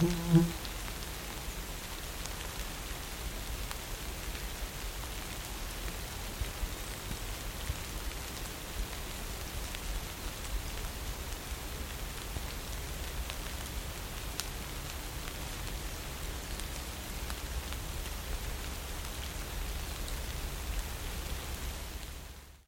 Mm-hmm.